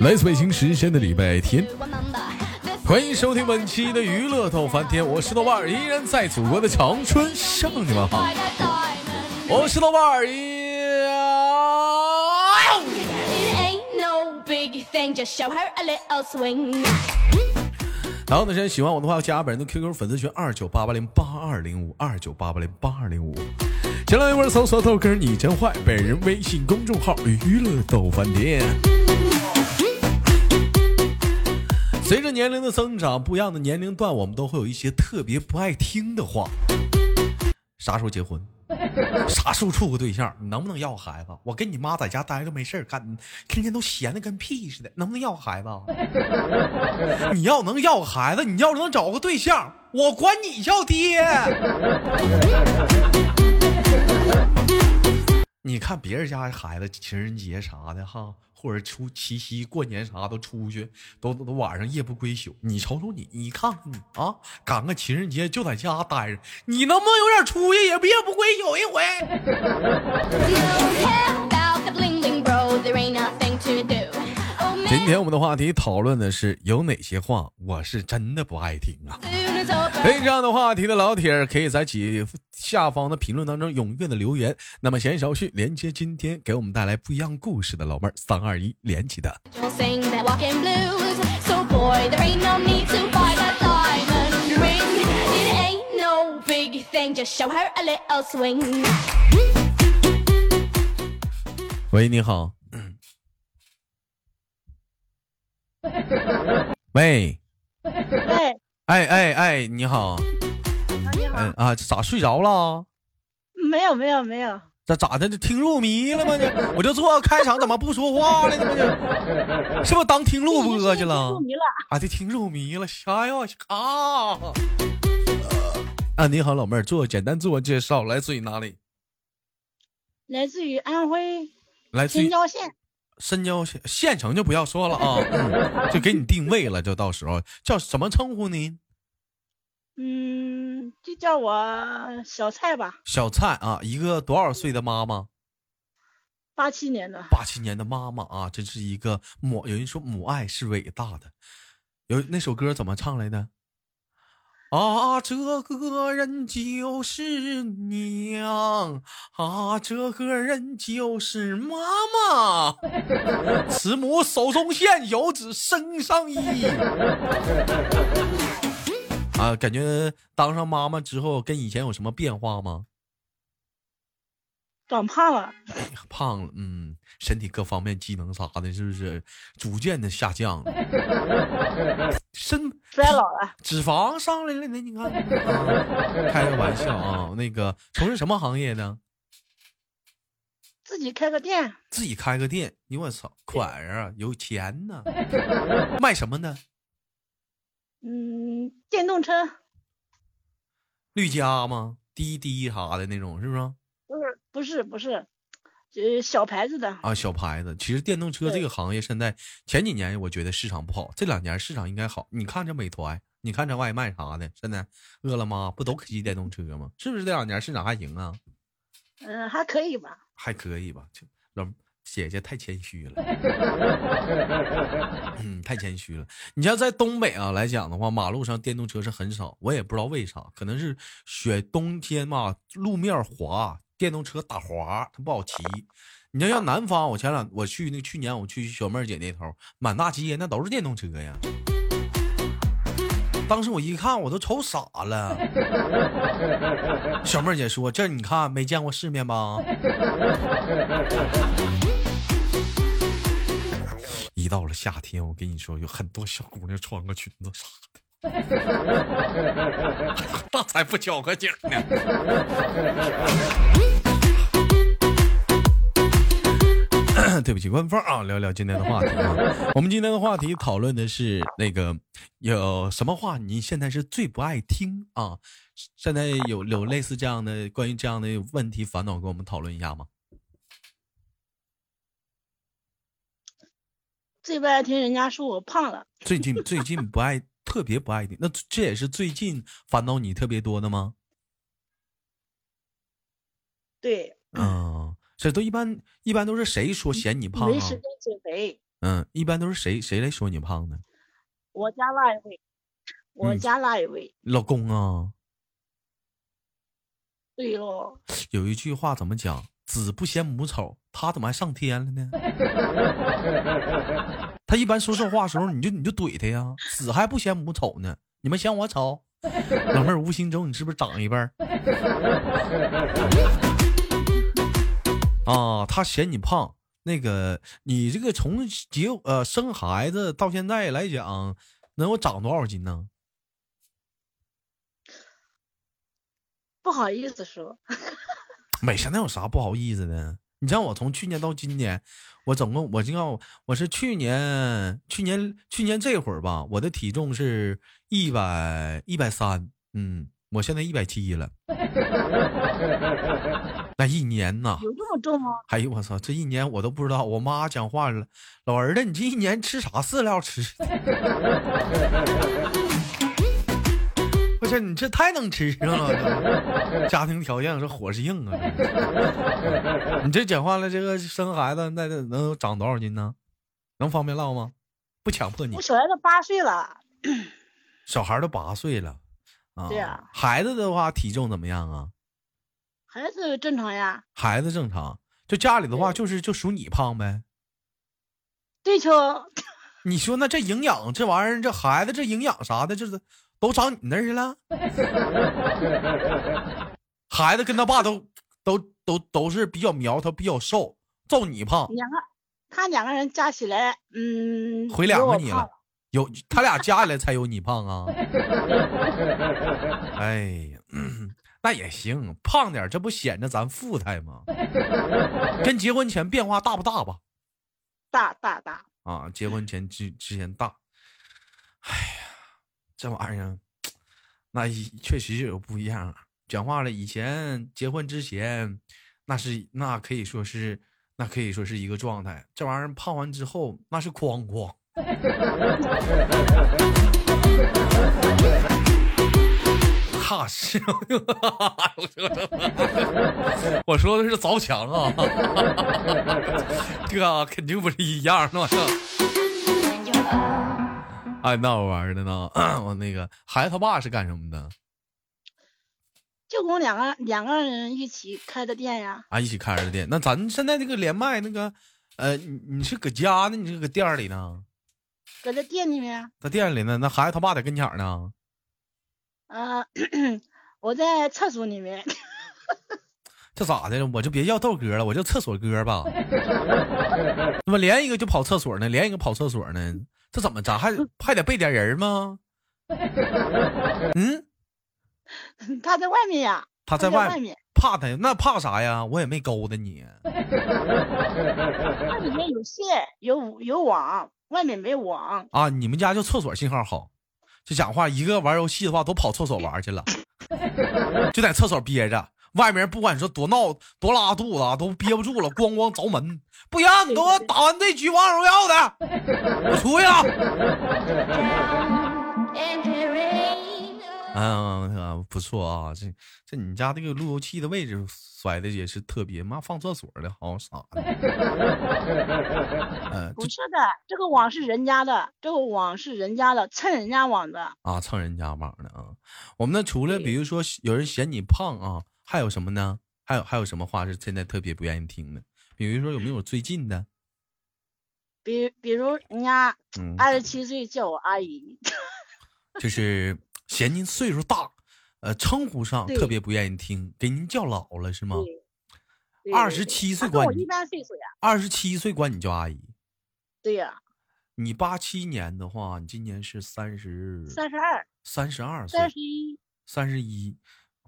来自北京时间的礼拜天，欢迎收听本期的娱乐逗翻天，我是豆瓣儿，依然在祖国的长春向你们好，我是豆瓣儿，然后呢，喜欢我的话，加本人的 QQ 粉丝群二九八八零八二零五二九八八零八二零五。前来一会儿搜索豆哥你真坏，本人微信公众号娱乐逗翻天。随着年龄的增长，不一样的年龄段，我们都会有一些特别不爱听的话。啥时候结婚？啥时候处个对象？你能不能要孩子？我跟你妈在家待着没事干，天天都闲的跟屁似的。能不能要孩子？你要能要孩子，你要是能找个对象，我管你叫爹。你看别人家孩子情人节啥的哈，或者出七夕过年啥都出去，都都晚上夜不归宿。你瞅瞅你，你看看你啊，赶个情人节就在家待着，你能不能有点出息，也别不归宿一回？今天我们的话题讨论的是有哪些话我是真的不爱听啊。对这样的话题的老铁可以在几下方的评论当中踊跃的留言。那么闲少叙，连接今天给我们带来不一样故事的老妹儿，三二一，连起的。喂，你好。喂。喂。哎哎哎，你好，你好啊，咋睡着了？没有没有没有，这咋的？这听入迷了吗？这我就做开场，怎么不说话了呢？这是不是当听录播去了？入迷了啊！这听入迷了，哎呦我去啊！啊，你好，老妹儿，做简单自我介绍，来自于哪里？来自于安徽来自深郊县。深郊县县城就不要说了啊，就给你定位了，就到时候叫什么称呼您？嗯，就叫我小蔡吧。小蔡啊，一个多少岁的妈妈？八七年的。八七年的妈妈啊，真是一个母。有人说母爱是伟大的，有那首歌怎么唱来的？啊，这个人就是娘啊，这个人就是妈妈。慈母手中线，游子身上衣。啊，感觉当上妈妈之后，跟以前有什么变化吗？长胖了，胖了，嗯，身体各方面机能啥的，是不是逐渐的下降了？身 衰老了，脂肪上来了那？你看，开个玩笑啊！那个从事什么行业呢？自己开个店。自己开个店，你我操，款儿啊，有钱呢！卖什么呢？嗯，电动车。绿家吗？滴滴啥的那种，是不是？不是不是，不是呃，小牌子的啊，小牌子。其实电动车这个行业现在前几年我觉得市场不好，这两年市场应该好。你看这美团，你看这外卖啥的，现在饿了么不都骑电动车吗？是不是这两年市场还行啊？嗯，还可以吧，还可以吧。老姐姐太谦虚了，嗯，太谦虚了。你像在东北啊来讲的话，马路上电动车是很少，我也不知道为啥，可能是雪冬天嘛，路面滑。电动车打滑，它不好骑。你要像南方，我前两我去那去年我去小妹儿姐那头，满大街那都是电动车呀。当时我一看，我都瞅傻了。小妹儿姐说：“这你看没见过世面吧？” 一到了夏天，我跟你说，有很多小姑娘穿个裙子啥的。那才不交个警呢！对不起，官方啊，聊聊今天的话题啊。我们今天的话题讨论的是那个有什么话你现在是最不爱听啊？现在有有类似这样的关于这样的问题烦恼，跟我们讨论一下吗？最不爱听人家说我胖了。最近最近不爱。特别不爱听，那这也是最近烦恼你特别多的吗？对，嗯，这都一般一般都是谁说嫌你胖？没时间减肥。嗯，一般都是谁谁来说你胖呢？我家那一位，我嗯家那一位，老公啊，对喽，有一句话怎么讲？子不嫌母丑，他怎么还上天了呢？他一般说这话的时候，你就你就怼他呀。死还不嫌母丑呢，你们嫌我丑？老妹儿，无形中你是不是长一辈儿？啊，他嫌你胖。那个，你这个从结呃生孩子到现在来讲，能有长多少斤呢？不好意思说，没啥，那有啥不好意思的？你像我从去年到今年，我总共我就要我是去年去年去年这会儿吧，我的体重是一百一百三，嗯，我现在一百七了。那一年呐，有这么重吗？哎呦我操，这一年我都不知道。我妈讲话了，老儿子，你这一年吃啥饲料吃 的？我去，你这太能吃了，家庭条件这伙食硬啊！你这讲话了，这个生孩子那得能长多少斤呢？能方便唠吗？不强迫你我。小孩都八岁了，小孩都八岁了啊，对呀孩子的话体重怎么样啊？孩子正常呀，孩子正常，就家里的话就是就属你胖呗。对球，你说那这营养这玩意儿，这孩子这营养啥的，这是都长你那儿去了？孩子跟他爸都都都都是比较苗条，比较瘦，就你胖，两个他两个人加起来，嗯，回两个你了，有他俩加起来才有你胖啊！哎呀，嗯 那也行，胖点这不显着咱富态吗？跟结婚前变化大不大吧？大大大，啊，结婚前之之前大。哎呀，这玩意儿，那确实是有不一样啊。讲话了，以前结婚之前，那是那可以说是那可以说是一个状态。这玩意儿胖完之后，那是哐哐。哈是，我说的是凿墙啊，这个肯定不是一样的。哎，那玩的呢？我那个孩子他爸是干什么的？就跟我两个两个人一起开的店呀，啊，一起开的店。那咱现在这个连麦那个，呃，你你是搁家呢？你是搁店儿里呢？搁这店里面，在店里呢？那孩子他爸在跟前儿呢？呃，我在厕所里面，这咋的？我就别叫豆哥了，我叫厕所哥吧。怎么连一个就跑厕所呢？连一个跑厕所呢？这怎么着？还还得备点人吗？嗯，他在外面呀，他在外外面，怕他那怕啥呀？我也没勾搭你。那里面有线，有有网，外面没网，啊，你们家就厕所信号好，就讲话一个玩游戏的话都跑厕所玩去了，就在厕所憋着。外面不管你说多闹多拉肚子啊，都憋不住了，咣咣凿门，不行，你给我打完这局王者荣耀的，我出去了。嗯，啊不错啊，这这你家这个路由器的位置甩的也是特别，妈放厕所的，好傻的。嗯，不是的，这个网是人家的，这个网是人家的，蹭人家网的。啊，蹭人家网的啊。我们那除了比如说有人嫌你胖啊，还有什么呢？还有还有什么话是现在特别不愿意听的？比如说有没有最近的？比比如人家嗯，二十七岁叫我阿姨，就是嫌您岁数大，呃，称呼上特别不愿意听，给您叫老了是吗？二十七岁管你我一般岁数呀。二十七岁管你叫阿姨。对呀，你八七年的话，你今年是三十三十二、三十二岁三，十一，三十一，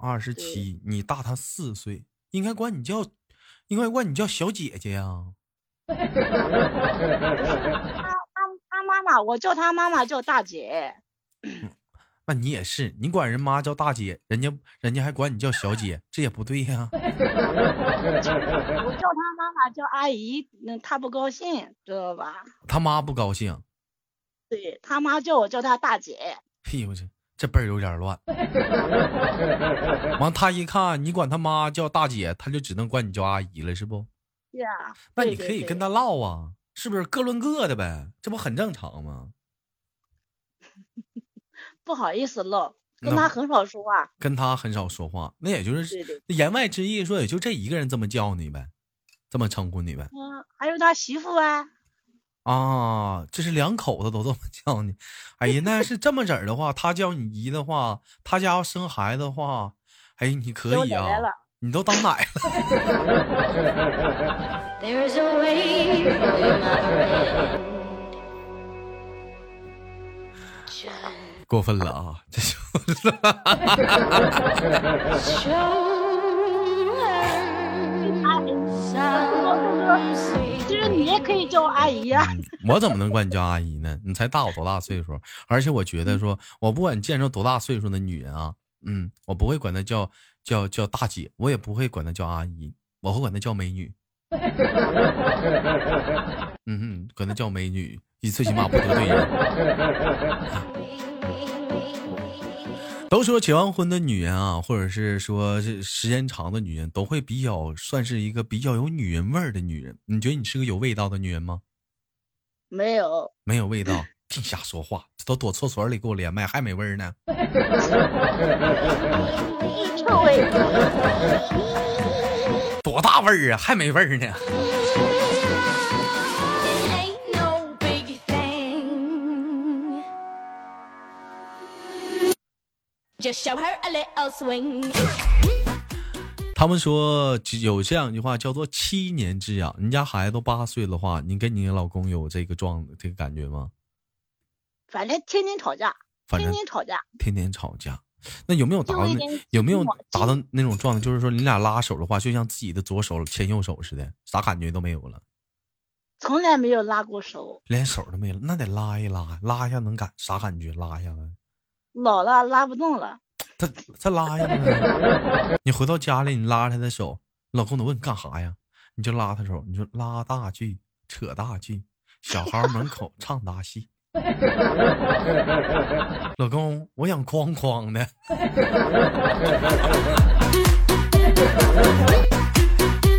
二十七，你大他四岁，应该管你叫，应该管你叫小姐姐呀。他他他妈妈，我叫他妈妈叫大姐。那你也是，你管人妈叫大姐，人家人家还管你叫小姐，这也不对呀、我叫他妈妈叫阿姨，那他不高兴，知道吧？他妈不高兴，对他妈叫我叫他大姐，哎呦我这这辈儿有点乱。完，他一看你管他妈叫大姐，他就只能管你叫阿姨了，是不？是啊。那你可以跟他唠啊，是不是各论各的呗？这不很正常吗？不好意思唠，跟他很少说话。跟他很少说话，那也就是言外之意说，也就这一个人这么叫你呗，这么称呼你呗。嗯，还有他媳妇啊，啊，这是两口子都这么 叫你。哎呀，那要是这么子儿的话，他叫你姨的话，他家要生孩子的话，哎，你可以啊你都当奶了。There's a way 过分了啊！这就 实你也可以叫我阿姨呀、嗯我怎么能管你叫阿姨呢？你才大我多大岁数？而且我觉得说，我不管见着多大岁数的女人啊，嗯，我不会管她叫叫叫大姐，我也不会管她叫阿姨，我会管她叫美女。嗯哼，管她叫美女，你最起码不得罪人。都说结完婚的女人啊，或者是说这时间长的女人，都会比较算是一个比较有女人味儿的女人。你觉得你是个有味道的女人吗？没有，没有味道，净瞎说话，这都躲厕所里给我连麦，还没味儿呢。臭味。多大味儿啊，还没味儿呢。Just show her a little swing. 他们说有这样一句话叫做“七年之痒”，你家孩子都八岁的话，你跟你老公有这个状这个感觉吗？反正天天吵架，天天吵架，天天吵架，那有没有达到有没有达到那种状态？就是说你俩拉手的话，就像自己的左手牵右手似的，啥感觉都没有了，从来没有拉过手。连手都没了，那得拉一拉，拉一下能感啥感觉？拉一下子，老了拉不动了，他他拉一下子。你回到家里，你拉他的手，老公都问你干啥呀？你就拉他手，你说拉大锯，扯大锯，小孩门口 唱大戏。老公，我想哐哐的。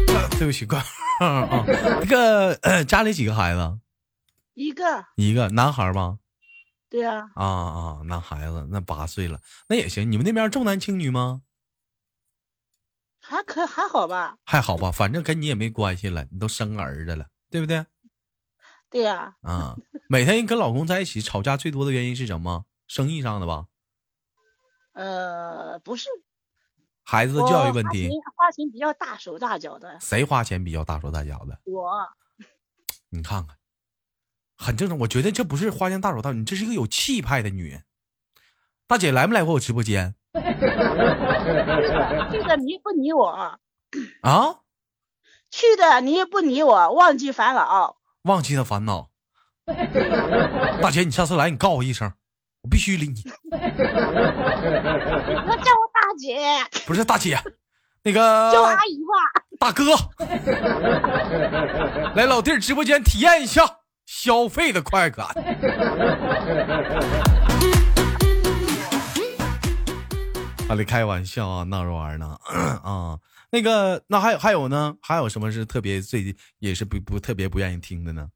呃 对不起，关啊。那个、呃家里几个孩子？一个，一个男孩吧？对啊，啊啊，男孩子，那八岁了，那也行。你们那边重男轻女吗？还可还好吧？还好吧，反正跟你也没关系了，你都生儿子了，对不对？对呀、啊，每天跟老公在一起吵架最多的原因是什么？生意上的吧？呃，不是，孩子的教育问题花钱比较大手大脚的，谁花钱比较大手大脚的？我你看看，很正常。我觉得这不是花钱大手大脚，你这是一个有气派的女人。大姐来没来过我直播间这 个去的你不理我，啊？去的你也不理我，忘记烦恼。忘记的烦恼。大姐，你下次来你告我一声，我必须理你。你要叫我大姐，不是大姐，那个叫我阿姨吧。大哥，来老弟儿直播间体验一下消费的快感。啊，你开玩笑啊，闹着玩呢 啊。那个，那还有还有呢？还有什么是特别最也是不不特别不愿意听的呢？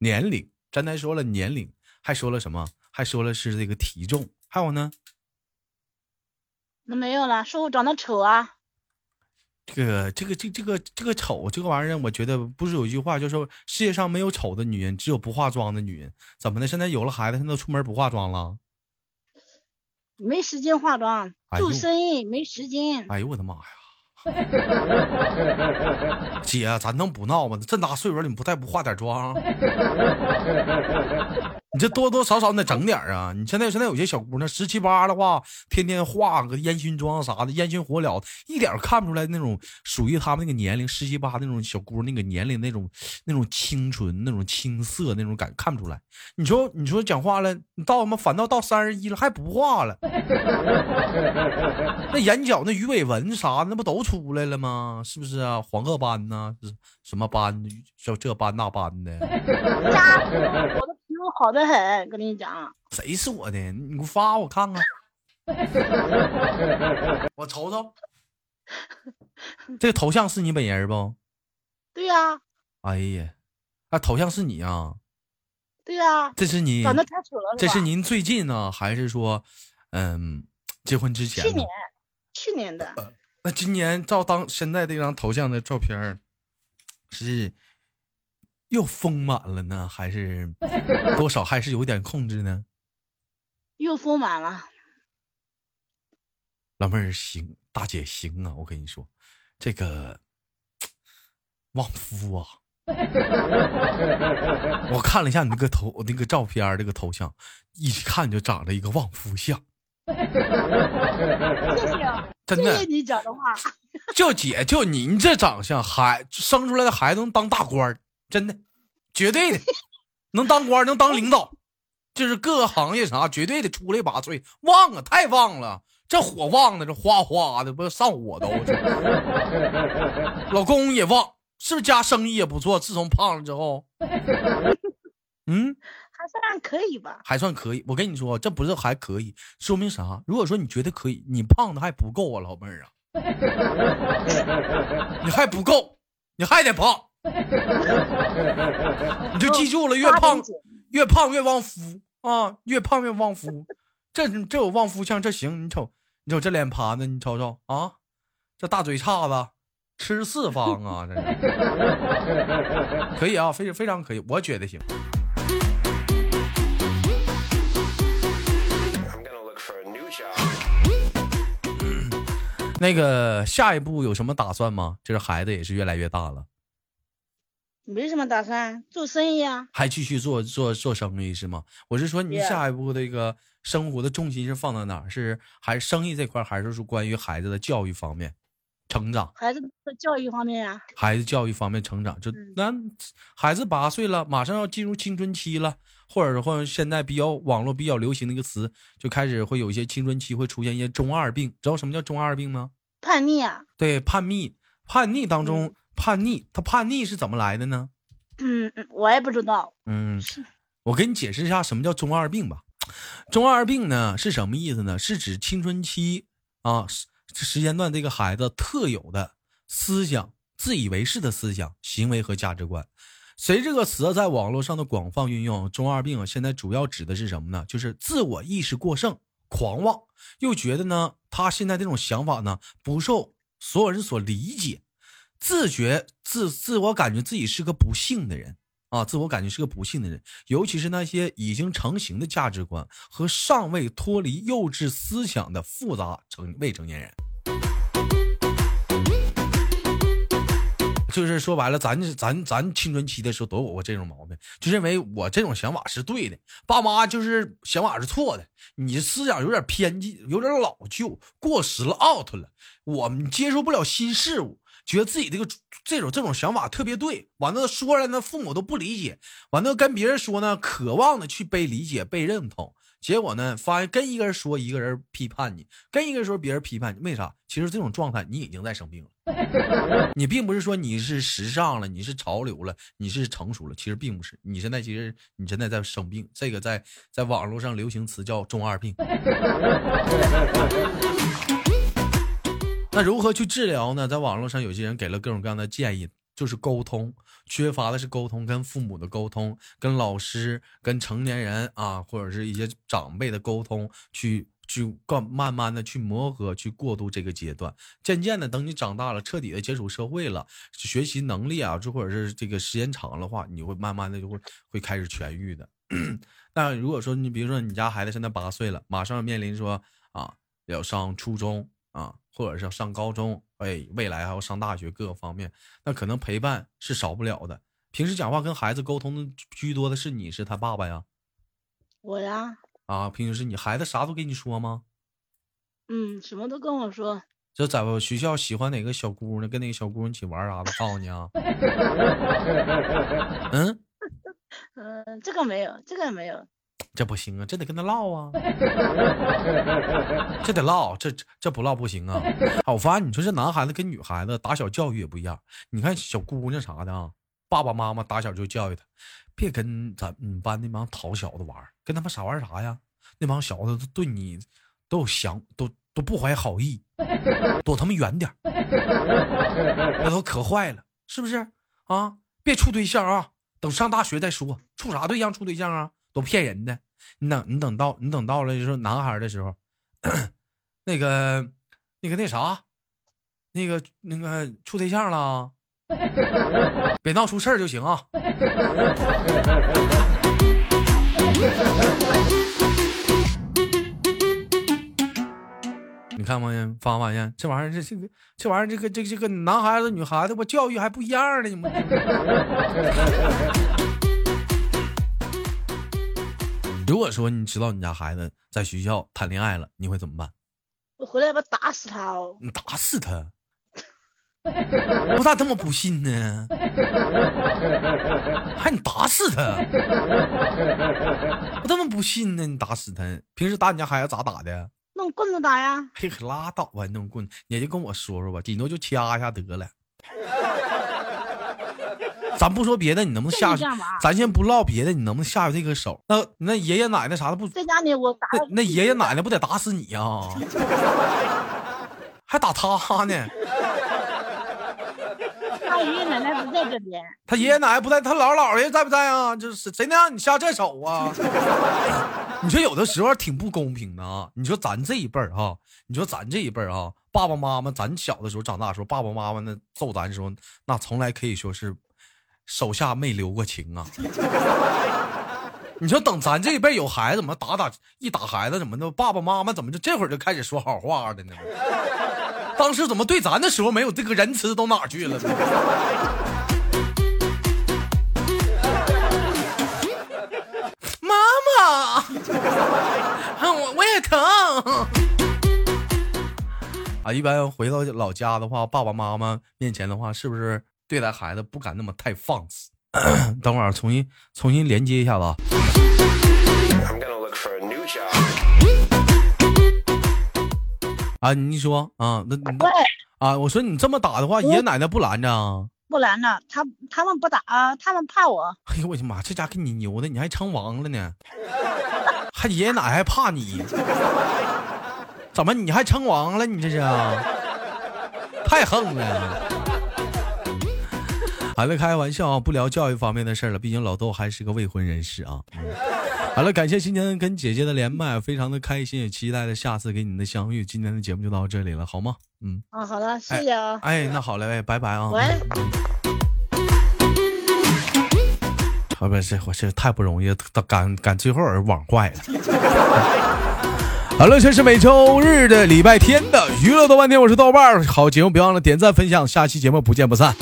年龄，刚才说了年龄，还说了什么？还说了是这个体重，还有呢？那没有了，说我长得丑啊。这个这个这这个这个丑这个玩意儿，我觉得不是有一句话，就是说世界上没有丑的女人，只有不化妆的女人。怎么的？现在有了孩子，现在都出门不化妆了？没时间化妆，做生意没时间。哎呦我的妈呀！姐，咱能不闹吗？这么大岁数了，你不带不化点妆？你这多多少少你得整点啊！你现在现在有些小姑娘十七八的话，天天化个烟熏妆啥的，烟熏火燎，一点看不出来那种属于他们那个年龄十七八那种小姑那个年龄那种那种清纯、那种青涩那种感看不出来。你说你说讲话了，你到他妈反倒到三十一了还不化了，那眼角那鱼尾纹啥的那不都出来了吗？是不是啊？黄褐斑呐、什么斑？叫这斑那斑的。好的很，跟你讲。谁是我的？你给我发我看看，我瞅瞅。这个头像是你本人不？对呀、哎呀，啊，头像是你啊？对啊，这是你长得太丑了，吧这是您最近呢，还是说，嗯，结婚之前？去年去年的，那今年照当现在这张头像的照片儿是又丰满了呢，还是 多少还是有点控制呢？又丰满了。老妹儿行，大姐行啊，我跟你说，这个旺夫啊，我看了一下你那个头那个照片那，这个头像，一看就长了一个旺夫相，真的谢谢。你讲的话。就姐就您这长相，孩生出来的孩子能当大官儿真的，绝对的，能当官能当领导，就是各个行业啥绝对的出类拔萃，旺啊，太旺了，这火旺的这哗哗的，不是上火都。这老公也旺，是不是家生意也不错？自从胖了之后，嗯，还算可以吧。还算可以。我跟你说，这不是还可以，说明啥？如果说你觉得可以，你胖的还不够啊，老妹儿啊，你还不够，你还得胖。你就记住了，越胖越胖越旺夫啊，越胖越旺夫。这这有旺夫相，这行，你瞅，你瞅这脸盘子，你瞅瞅啊，这大嘴叉子，吃四方啊，这是可以啊，非非常可以，我觉得行。I'm gonna look for a new job. 那个下一步有什么打算吗？这个孩子也是越来越大了，没什么打算，做生意啊。还继续做做做生意是吗？我是说，你下一步这个生活的重心是放在哪儿？是还是生意这块，还是说关于孩子的教育方面成长？孩子的教育方面啊，孩子教育方面成长，就嗯那孩子八岁了，马上要进入青春期了，或者说现在比较网络比较流行的一个词，就开始会有一些青春期会出现一些中二病。知道什么叫中二病吗？叛逆啊。对，叛逆，叛逆当中叛逆，他叛逆是怎么来的呢？嗯嗯，我也不知道。嗯，我给你解释一下什么叫中二病吧。中二病呢是什么意思呢？是指青春期啊时时间段这个孩子特有的思想、自以为是的思想、行为和价值观。随这个词在网络上的广泛运用，中二病啊，现在主要指的是什么呢？就是自我意识过剩、狂妄，又觉得呢，他现在这种想法呢不受所有人所理解，自觉自自我感觉自己是个不幸的人啊，自我感觉是个不幸的人，尤其是那些已经成型的价值观和尚未脱离幼稚思想的复杂成未成年人。就是说白了，咱咱咱青春期的时候都有过这种毛病，就认为我这种想法是对的，爸妈就是想法是错的，你思想有点偏激，有点老旧、过时了、out 了，我们接受不了新事物，觉得自己这个这种这种想法特别对，完了说了呢，父母都不理解，完了跟别人说呢，渴望的去被理解、被认同，结果呢，发现跟一个人说，一个人批判你，跟一个人说，别人批判你，为啥？其实这种状态你已经在生病了。你并不是说你是时尚了，你是潮流了，你是成熟了，其实并不是。你现在其实你现在在生病，这个在在网络上流行词叫中二病。那如何去治疗呢？在网络上有些人给了各种各样的建议，就是沟通，缺乏的是沟通，跟父母的沟通，跟老师、跟成年人啊，或者是一些长辈的沟通，去去慢慢慢的去磨合，去过渡这个阶段。渐渐的，等你长大了，彻底的接触社会了，学习能力啊，或者是这个时间长了的话，你会慢慢的就会会开始痊愈的。那如果说你比如说你家孩子现在八岁了，马上面临说啊要上初中啊，或者是要上高中，哎，未来还要上大学各个方面，那可能陪伴是少不了的。平时讲话跟孩子沟通的居多的是你是他爸爸呀？我呀，啊，平时是你孩子啥都跟你说吗？嗯，什么都跟我说。就在我学校喜欢哪个小姑娘，跟那个小姑娘一起玩啥的，告诉你啊。嗯，嗯、这个没有，这个没有。这不行啊，这得跟他唠啊，这得唠，这这这不唠不行啊。啊我发现你说这男孩子跟女孩子打小教育也不一样。你看小姑娘啥的啊，爸爸妈妈打小就教育他，别跟咱们班那帮淘小子玩儿，跟他们啥玩啥呀？那帮小子都对你都有想，都都不怀好意，躲他们远点儿那都可坏了，是不是啊？别处对象啊，等上大学再说，处啥对象处对象啊，都骗人的。你等你等到你等到了就是男孩的时候，那个那个那啥，那个那个处对象了，别闹出事儿就行啊。你看没发没发现这玩意儿这这个这玩意儿这个这个这个男孩子女孩子我教育还不一样呢，你们。如果说你知道你家孩子在学校谈恋爱了，你会怎么办？我回来我打死他哦！你打死他！我咋这么不信呢？还你打死他！我这么不信呢？你打死他！平时打你家孩子咋打的？弄棍子打呀！嘿，可拉倒吧，弄棍，你就跟我说说吧，顶多就掐一下得了。咱不说别的，你能不能下？咱先不唠别的，你能不能下去这个手？那那爷爷奶奶啥的不？在家里我打那那爷爷奶奶不得打死你呀、还打他呢？他爷爷奶奶不在这边，他爷爷奶奶不在，他姥姥姥爷在不在啊？就是谁能让你下这手啊？你说有的时候挺不公平的啊！你说咱这一辈儿哈，你说咱这一辈儿哈，爸爸妈妈，咱小的时候长大的时候，爸爸妈妈那揍咱的时候，那从来可以说是手下没留过情啊。你说等咱这一辈有孩子，怎么打打一打孩子怎么的，爸爸妈妈怎么就这会儿就开始说好话了呢？当时怎么对咱的时候没有这个仁慈都哪去了呢？妈妈，我我也疼。啊，一般回到老家的话，爸爸妈妈面前的话，是不是对待孩子不敢那么太放肆？等会儿重新重新连接一下子啊。你说啊，那那，啊，我说你这么打的话，爷爷奶奶不拦着啊？不拦着？他他们不打，他们怕我。哎呦我的妈，这家给你牛的，你还称王了呢？还爷爷奶奶还怕你？怎么你还称王了？你这是啊？太横了！好了，开玩笑啊，不聊教育方面的事了，毕竟老豆还是个未婚人士啊。嗯好了，感谢今天跟姐姐的连麦，非常的开心，也期待着下次跟你的相遇。今天的节目就到这里了，好吗？嗯，啊，好了，谢谢啊。哎，那好嘞，哎拜拜啊。喂，啊，不是，我这太不容易，赶赶最后而网坏了。好了，这是每周日的礼拜天的娱乐豆瓣天，我是豆瓣儿。好节目别忘了点赞分享，下期节目不见不散。